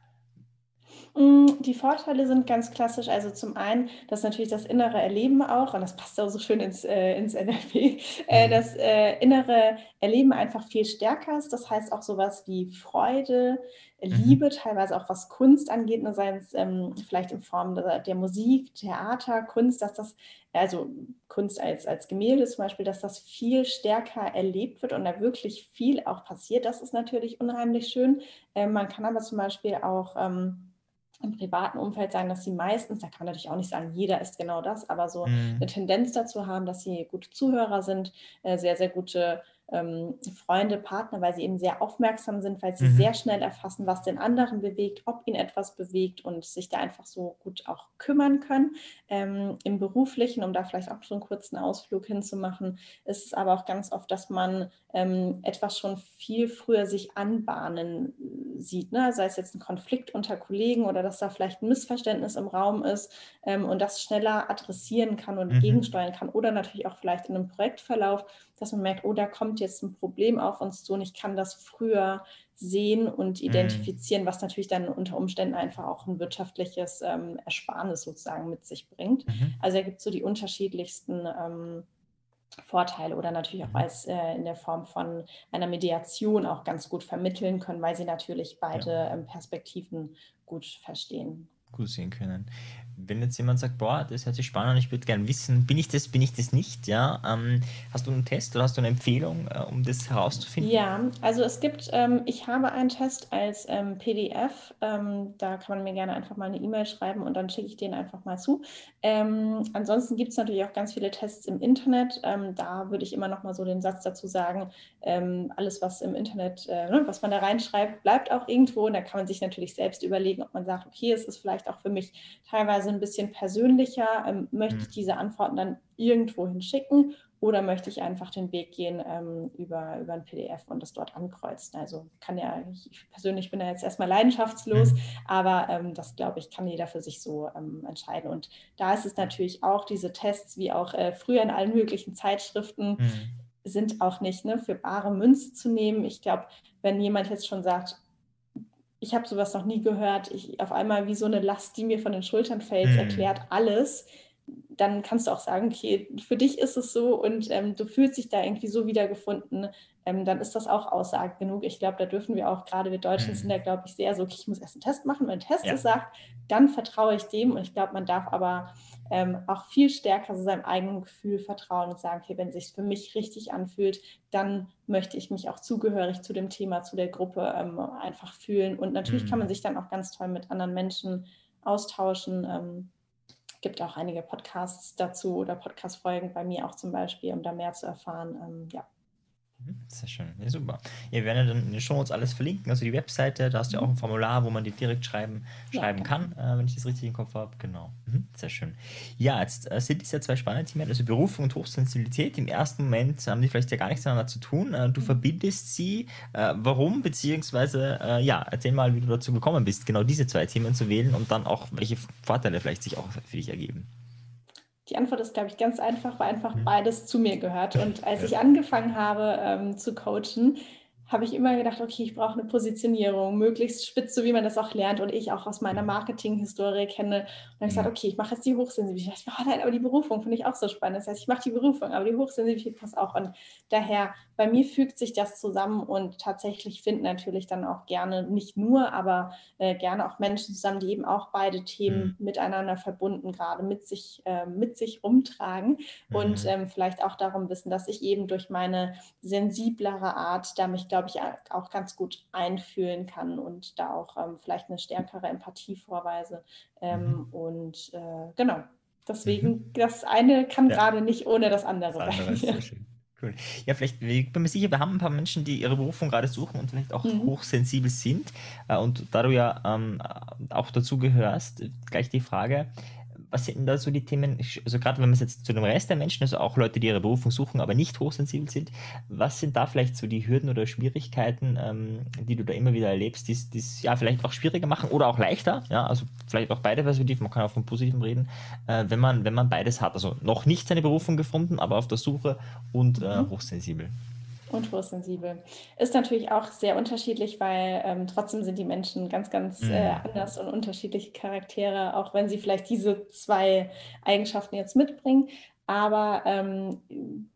Mm, die Vorteile sind ganz klassisch. Also zum einen, dass natürlich das innere Erleben auch, und das passt auch so schön ins, äh, ins NLP, äh, mhm. das äh, innere Erleben einfach viel stärker ist. Das heißt auch sowas wie Freude, mhm. Liebe, teilweise auch was Kunst angeht, ne, sei es ähm, vielleicht in Form der, der, Musik, Theater, Kunst, dass das, also Kunst als, als Gemälde zum Beispiel, dass das viel stärker erlebt wird und da wirklich viel auch passiert. Das ist natürlich unheimlich schön. Ähm, man kann aber zum Beispiel auch ähm, im privaten Umfeld sagen, dass sie meistens, da kann man natürlich auch nicht sagen, jeder ist genau das, aber so mhm. eine Tendenz dazu haben, dass sie gute Zuhörer sind, äh, sehr, sehr gute ähm, Freunde, Partner, weil sie eben sehr aufmerksam sind, weil sie mhm. sehr schnell erfassen, was den anderen bewegt, ob ihn etwas bewegt und sich da einfach so gut auch kümmern können. Ähm, Im beruflichen, um da vielleicht auch so einen kurzen Ausflug hinzumachen, ist es aber auch ganz oft, dass man ähm, etwas schon viel früher sich anbahnen sieht, ne? sei es jetzt ein Konflikt unter Kollegen oder dass da vielleicht ein Missverständnis im Raum ist ähm, und das schneller adressieren kann und mhm. gegensteuern kann oder natürlich auch vielleicht in einem Projektverlauf, dass man merkt, oh, da kommt jetzt ein Problem auf uns zu und ich kann das früher sehen und mhm. identifizieren, mhm. was natürlich dann unter Umständen einfach auch ein wirtschaftliches ähm, Ersparnis sozusagen mit sich bringt. Mhm. Also da gibt es so die unterschiedlichsten ähm, Vorteile oder natürlich auch mhm. als äh, in der Form von einer Mediation auch ganz gut vermitteln können, weil sie natürlich beide ja. ähm, Perspektiven gut verstehen. Gut sehen können wenn jetzt jemand sagt, boah, das hört sich spannend an, ich würde gerne wissen, bin ich das, bin ich das nicht, ja? Ähm, hast du einen Test oder hast du eine Empfehlung, äh, um das herauszufinden? Ja, also es gibt, ähm, ich habe einen Test als ähm, PDF, ähm, da kann man mir gerne einfach mal eine E-Mail schreiben und dann schicke ich den einfach mal zu. Ähm, ansonsten gibt es natürlich auch ganz viele Tests im Internet, ähm, da würde ich immer noch mal so den Satz dazu sagen, alles, was im Internet, äh, ne, was man da reinschreibt, bleibt auch irgendwo und da kann man sich natürlich selbst überlegen, ob man sagt, okay, es ist vielleicht auch für mich teilweise ein bisschen persönlicher, ähm, möchte ich mhm. diese Antworten dann irgendwo hinschicken oder möchte ich einfach den Weg gehen ähm, über, über ein PDF und das dort ankreuzen. Also kann ja, ich persönlich bin da jetzt erstmal leidenschaftslos, mhm. aber ähm, das glaube ich, kann jeder für sich so ähm, entscheiden. Und da ist es natürlich auch diese Tests, wie auch äh, früher in allen möglichen Zeitschriften, mhm. sind auch nicht ne, für bare Münze zu nehmen. Ich glaube, wenn jemand jetzt schon sagt, ich habe sowas noch nie gehört, ich auf einmal wie so eine Last, die mir von den Schultern fällt, mhm. erklärt alles. Dann kannst du auch sagen, okay, für dich ist es so und ähm, du fühlst dich da irgendwie so wiedergefunden, ähm, dann ist das auch Aussage genug. Ich glaube, da dürfen wir auch, gerade wir Deutschen mhm. sind da, glaube ich, sehr so, okay, ich muss erst einen Test machen, wenn ein Test ja. es sagt, dann vertraue ich dem und ich glaube, man darf aber ähm, auch viel stärker so seinem eigenen Gefühl vertrauen und sagen, okay, wenn es sich für mich richtig anfühlt, dann möchte ich mich auch zugehörig zu dem Thema, zu der Gruppe ähm, einfach fühlen und natürlich mhm. kann man sich dann auch ganz toll mit anderen Menschen austauschen ähm, gibt auch einige Podcasts dazu oder Podcast-Folgen bei mir auch zum Beispiel, um da mehr zu erfahren. Ähm, ja. Mhm, sehr schön. Ja, super. Ja, wir werden ja dann in den Show uns alles verlinken. Also die Webseite, da hast du ja auch ein Formular, wo man die direkt schreiben, schreiben ja, kann, äh, wenn ich das richtig im Kopf habe. Genau. Mhm, sehr schön. Ja, jetzt äh, sind es ja zwei spannende Themen, also Berufung und Hochsensibilität. Im ersten Moment haben die vielleicht ja gar nichts miteinander zu tun. Äh, du mhm. verbindest sie. Äh, warum? Beziehungsweise, äh, ja, erzähl mal, wie du dazu gekommen bist, genau diese zwei Themen zu wählen und dann auch, welche Vorteile vielleicht sich auch für dich ergeben. Die Antwort ist, glaube ich, ganz einfach, weil einfach mhm. beides zu mir gehört. Und als ich angefangen habe ähm, zu coachen, habe ich immer gedacht, okay, ich brauche eine Positionierung, möglichst spitz, so wie man das auch lernt und ich auch aus meiner Marketing-Historie kenne. Und dann habe ich gesagt, mhm. okay, ich mache jetzt die Hochsensibilität. Oh nein, aber die Berufung finde ich auch so spannend. Das heißt, ich mache die Berufung, aber die Hochsensibilität passt auch. Und daher, bei mir fügt sich das zusammen und tatsächlich finden natürlich dann auch gerne, nicht nur, aber äh, gerne auch Menschen zusammen, die eben auch beide Themen mhm. miteinander verbunden gerade mit sich, äh, mit sich rumtragen mhm. und ähm, vielleicht auch darum wissen, dass ich eben durch meine sensiblere Art da mich, glaube glaube ich, auch ganz gut einfühlen kann und da auch ähm, vielleicht eine stärkere Empathie vorweise. Ähm, mhm. Und äh, genau, deswegen, mhm. das eine kann ja. gerade nicht ohne das andere, sein. Cool. Ja, vielleicht, ich bin mir sicher, wir haben ein paar Menschen, die ihre Berufung gerade suchen und vielleicht auch mhm. hochsensibel sind. Äh, und da du ja ähm, auch dazu gehörst, gleich die Frage, was sind da so die Themen, also gerade wenn man es jetzt zu dem Rest der Menschen, also auch Leute, die ihre Berufung suchen, aber nicht hochsensibel sind, was sind da vielleicht so die Hürden oder Schwierigkeiten, ähm, die du da immer wieder erlebst, die es ja vielleicht auch schwieriger machen oder auch leichter, ja, also vielleicht auch beide Perspektiven, man kann auch vom Positiven reden, äh, wenn man, wenn man beides hat, also noch nicht seine Berufung gefunden, aber auf der Suche und äh, mhm. hochsensibel und hochsensibel. Ist natürlich auch sehr unterschiedlich, weil ähm, trotzdem sind die Menschen ganz, ganz äh, mhm. anders und unterschiedliche Charaktere, auch wenn sie vielleicht diese zwei Eigenschaften jetzt mitbringen. Aber ähm,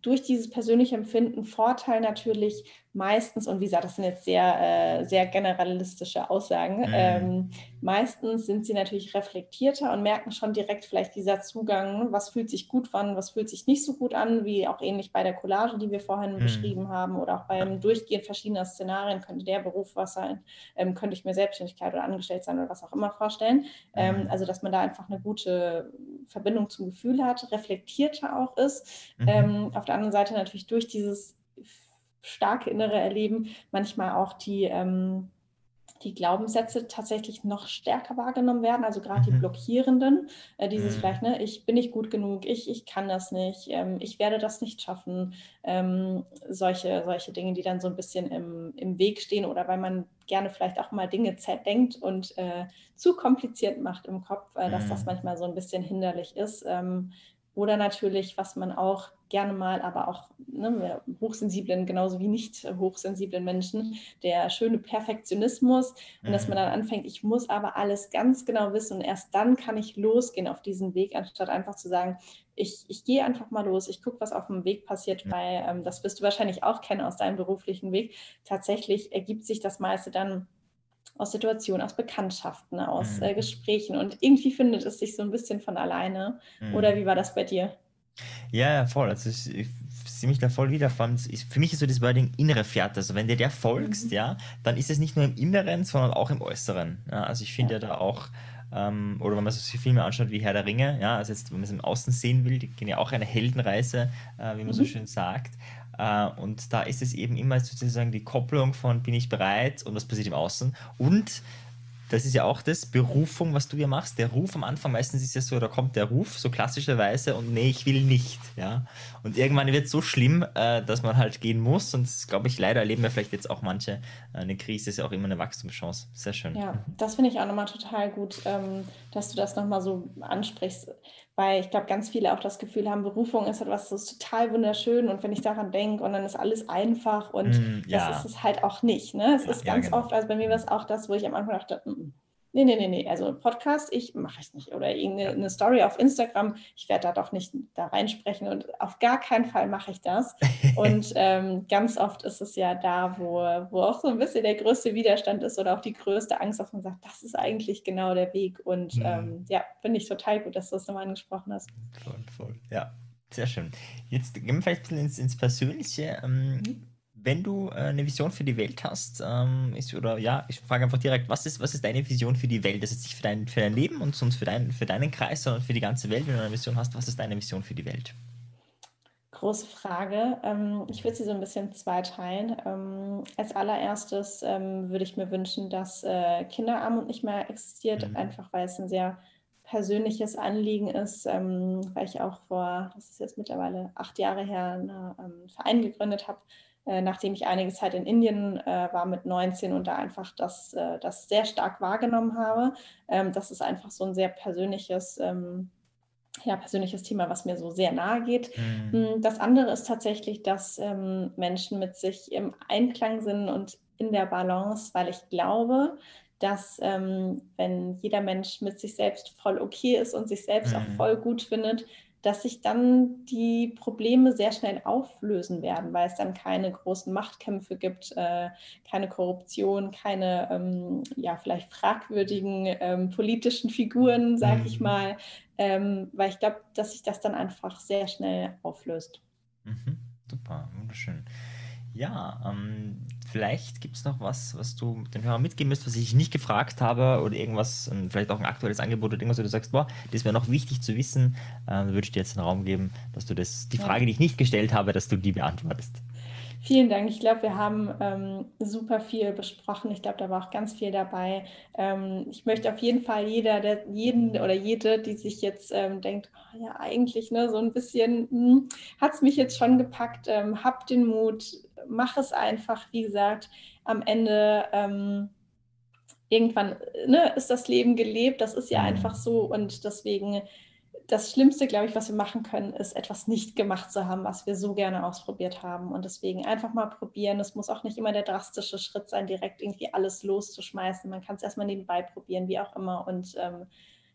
durch dieses persönliche Empfinden Vorteil natürlich meistens, und wie gesagt, das sind jetzt sehr, äh, sehr generalistische Aussagen, mhm. ähm, meistens sind sie natürlich reflektierter und merken schon direkt vielleicht dieser Zugang, was fühlt sich gut an, was fühlt sich nicht so gut an, wie auch ähnlich bei der Collage, die wir vorhin mhm. beschrieben haben, oder auch beim Durchgehen verschiedener Szenarien, könnte der Beruf was sein, ähm, könnte ich mir Selbstständigkeit oder angestellt sein oder was auch immer vorstellen. Ähm, mhm. also, dass man da einfach eine gute Verbindung zum Gefühl hat, reflektierter auch ist. Mhm. Ähm, auf der anderen Seite natürlich durch dieses starke innere Erleben manchmal auch die, ähm, die Glaubenssätze tatsächlich noch stärker wahrgenommen werden, also gerade mhm. die blockierenden, äh, dieses mhm. vielleicht, ne, ich bin nicht gut genug, ich, ich kann das nicht, ähm, ich werde das nicht schaffen, ähm, solche, solche Dinge, die dann so ein bisschen im, im Weg stehen oder weil man gerne vielleicht auch mal Dinge zerdenkt und äh, zu kompliziert macht im Kopf, äh, dass mhm. das manchmal so ein bisschen hinderlich ist. Ähm, oder natürlich, was man auch gerne mal, aber auch ne, hochsensiblen, genauso wie nicht hochsensiblen Menschen, der schöne Perfektionismus und dass man mhm. dann anfängt, ich muss aber alles ganz genau wissen und erst dann kann ich losgehen auf diesen Weg, anstatt einfach zu sagen, ich, ich gehe einfach mal los, ich gucke, was auf dem Weg passiert, weil ähm, das wirst du wahrscheinlich auch kennen aus deinem beruflichen Weg. Tatsächlich ergibt sich das meiste dann aus Situationen, aus Bekanntschaften, aus mhm. äh, Gesprächen und irgendwie findet es sich so ein bisschen von alleine. Mhm. Oder wie war das bei dir? Ja, ja, voll. Also ich, ich sehe mich da voll wieder. Vor allem, für mich ist so das Wording innere Fährte. Also wenn dir der folgst, mhm. ja, dann ist es nicht nur im Inneren, sondern auch im Äußeren. Ja, also ich finde ja. ja da auch, ähm, oder wenn man sich Filme anschaut wie Herr der Ringe, ja, also jetzt, wenn man es im Außen sehen will, die gehen ja auch eine Heldenreise, äh, wie man so mhm. schön sagt. Äh, und da ist es eben immer sozusagen die Kopplung von bin ich bereit und was passiert im Außen. Und das ist ja auch das, Berufung, was du ja machst. Der Ruf am Anfang meistens ist ja so, da kommt der Ruf, so klassischerweise, und nee, ich will nicht. Ja? Und irgendwann wird es so schlimm, äh, dass man halt gehen muss. Und das glaube ich, leider erleben wir vielleicht jetzt auch manche. Äh, eine Krise ist ja auch immer eine Wachstumschance. Sehr schön. Ja, das finde ich auch nochmal total gut, ähm, dass du das nochmal so ansprichst. Weil ich glaube, ganz viele auch das Gefühl haben, Berufung ist etwas, das ist total wunderschön und wenn ich daran denke und dann ist alles einfach und mm, ja. das ist es halt auch nicht. Ne? Es ja, ist ganz ja, genau. oft, also bei mir war es auch das, wo ich am Anfang dachte, mm, nee, nee, nee, nee, also Podcast, ich mache es nicht. Oder irgendeine. Story auf Instagram, ich werde da doch nicht da reinsprechen und auf gar keinen Fall mache ich das. und ähm, ganz oft ist es ja da, wo, wo auch so ein bisschen der größte Widerstand ist oder auch die größte Angst, dass man sagt, das ist eigentlich genau der Weg. Und mhm. ähm, ja, finde ich total gut, dass du das nochmal angesprochen hast. Voll, voll, ja. Sehr schön. Jetzt gehen wir vielleicht ein bisschen ins, ins Persönliche. Ähm, mhm wenn du äh, eine Vision für die Welt hast, ähm, ist, oder ja, ich frage einfach direkt, was ist, was ist deine Vision für die Welt? Das ist nicht für dein, für dein Leben und sonst für, dein, für deinen Kreis, sondern für die ganze Welt. Wenn du eine Vision hast, was ist deine Vision für die Welt? Große Frage. Ähm, ich würde sie so ein bisschen zweiteilen. Ähm, als allererstes ähm, würde ich mir wünschen, dass äh, Kinderarmut nicht mehr existiert, mhm. einfach weil es ein sehr persönliches Anliegen ist, weil ich auch vor, das ist jetzt mittlerweile acht Jahre her, einen ähm, Verein gegründet habe, nachdem ich einige Zeit in Indien äh, war mit 19 und da einfach das, äh, das sehr stark wahrgenommen habe. Ähm, das ist einfach so ein sehr persönliches, ähm, ja, persönliches Thema, was mir so sehr nahe geht. Mhm. Das andere ist tatsächlich, dass ähm, Menschen mit sich im Einklang sind und in der Balance, weil ich glaube, dass ähm, wenn jeder Mensch mit sich selbst voll okay ist und sich selbst mhm. auch voll gut findet, dass sich dann die Probleme sehr schnell auflösen werden, weil es dann keine großen Machtkämpfe gibt, äh, keine Korruption, keine ähm, ja vielleicht fragwürdigen ähm, politischen Figuren, sage ich mhm. mal, ähm, weil ich glaube, dass sich das dann einfach sehr schnell auflöst. Mhm. Super, wunderschön. Ja, ähm, vielleicht gibt es noch was, was du den Hörern mitgeben müsst, was ich nicht gefragt habe oder irgendwas, vielleicht auch ein aktuelles Angebot oder irgendwas, wo du sagst, boah, das wäre noch wichtig zu wissen, äh, würde ich dir jetzt einen Raum geben, dass du das, die Frage, die ich nicht gestellt habe, dass du die beantwortest. Vielen Dank. Ich glaube, wir haben ähm, super viel besprochen. Ich glaube, da war auch ganz viel dabei. Ähm, ich möchte auf jeden Fall jeder, der, jeden oder jede, die sich jetzt ähm, denkt, oh, ja, eigentlich ne, so ein bisschen hm, hat es mich jetzt schon gepackt, ähm, hab den Mut, mach es einfach. Wie gesagt, am Ende ähm, irgendwann ne, ist das Leben gelebt. Das ist ja mhm. einfach so und deswegen das Schlimmste, glaube ich, was wir machen können, ist etwas nicht gemacht zu haben, was wir so gerne ausprobiert haben. Und deswegen einfach mal probieren. Es muss auch nicht immer der drastische Schritt sein, direkt irgendwie alles loszuschmeißen. Man kann es erstmal nebenbei probieren, wie auch immer. Und ähm,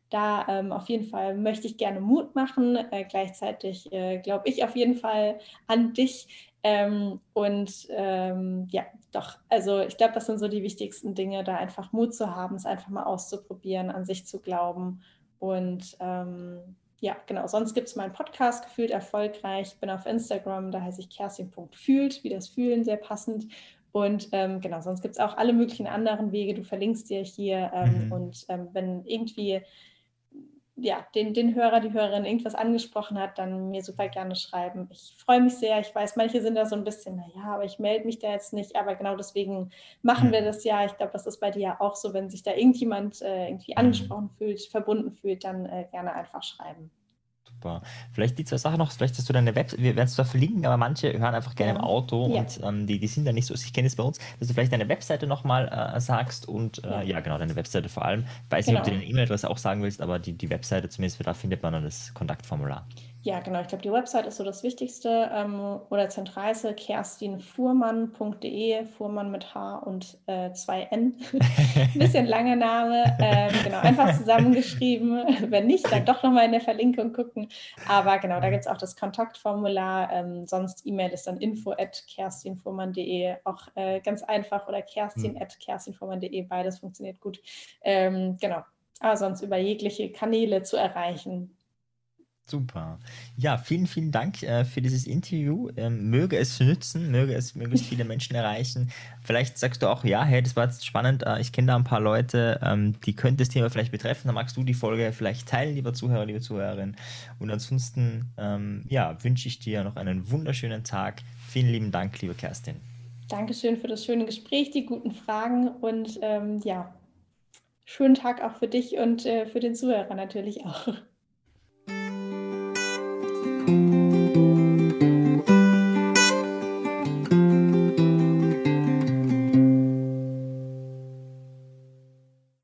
da ähm, auf jeden Fall möchte ich gerne Mut machen. Äh, gleichzeitig äh, glaube ich auf jeden Fall an dich. Ähm, und ähm, ja, doch, also ich glaube, das sind so die wichtigsten Dinge, da einfach Mut zu haben, es einfach mal auszuprobieren, an sich zu glauben und ähm, ja, genau. Sonst gibt es meinen Podcast Gefühlt Erfolgreich. Ich bin auf Instagram, da heiße ich kerstin.fühlt, wie das Fühlen, sehr passend. Und ähm, genau, sonst gibt es auch alle möglichen anderen Wege. Du verlinkst dir hier. Ähm, mhm. Und ähm, wenn irgendwie ja, den, den Hörer, die Hörerin irgendwas angesprochen hat, dann mir super gerne schreiben. Ich freue mich sehr. Ich weiß, manche sind da so ein bisschen, naja, aber ich melde mich da jetzt nicht. Aber genau deswegen machen wir das ja. Ich glaube, das ist bei dir ja auch so, wenn sich da irgendjemand äh, irgendwie mhm. angesprochen fühlt, verbunden fühlt, dann äh, gerne einfach schreiben. Super. Vielleicht die zwei Sachen noch, vielleicht hast du deine Webseite, wir werden es zwar verlinken, aber manche hören einfach gerne ja. im Auto ja. und ähm, die, die sind da nicht so, ich kenne es bei uns, dass du vielleicht deine Webseite nochmal äh, sagst und äh, ja. ja. genau, deine Webseite vor allem. Ich weiß genau. nicht, ob du genau. deine E-Mail-Adresse auch sagen willst, aber die, die Webseite zumindest, da findet man dann das Kontaktformular. Ja, genau. Ich glaube, die Website ist so das Wichtigste ähm, oder zentralste, kerstinfuhrmann.de, Fuhrmann mit H und äh, zwei N. Ein bisschen langer Name. Ähm, genau, einfach zusammengeschrieben. Wenn nicht, dann doch nochmal in der Verlinkung gucken. Aber genau, da gibt es auch das Kontaktformular. Ähm, sonst E-Mail ist dann info at kerstinfuhrmann.de. Auch äh, ganz einfach oder kerstin hm. Beides funktioniert gut. Ähm, genau. Aber sonst über jegliche Kanäle zu erreichen. Super. Ja, vielen, vielen Dank äh, für dieses Interview. Ähm, möge es nützen, möge es möglichst viele Menschen erreichen. Vielleicht sagst du auch, ja, hey, das war jetzt spannend. Äh, ich kenne da ein paar Leute, ähm, die könnte das Thema vielleicht betreffen. Dann magst du die Folge vielleicht teilen, lieber Zuhörer, liebe Zuhörerin. Und ansonsten, ähm, ja, wünsche ich dir noch einen wunderschönen Tag. Vielen lieben Dank, liebe Kerstin. Dankeschön für das schöne Gespräch, die guten Fragen und ähm, ja, schönen Tag auch für dich und äh, für den Zuhörer natürlich auch.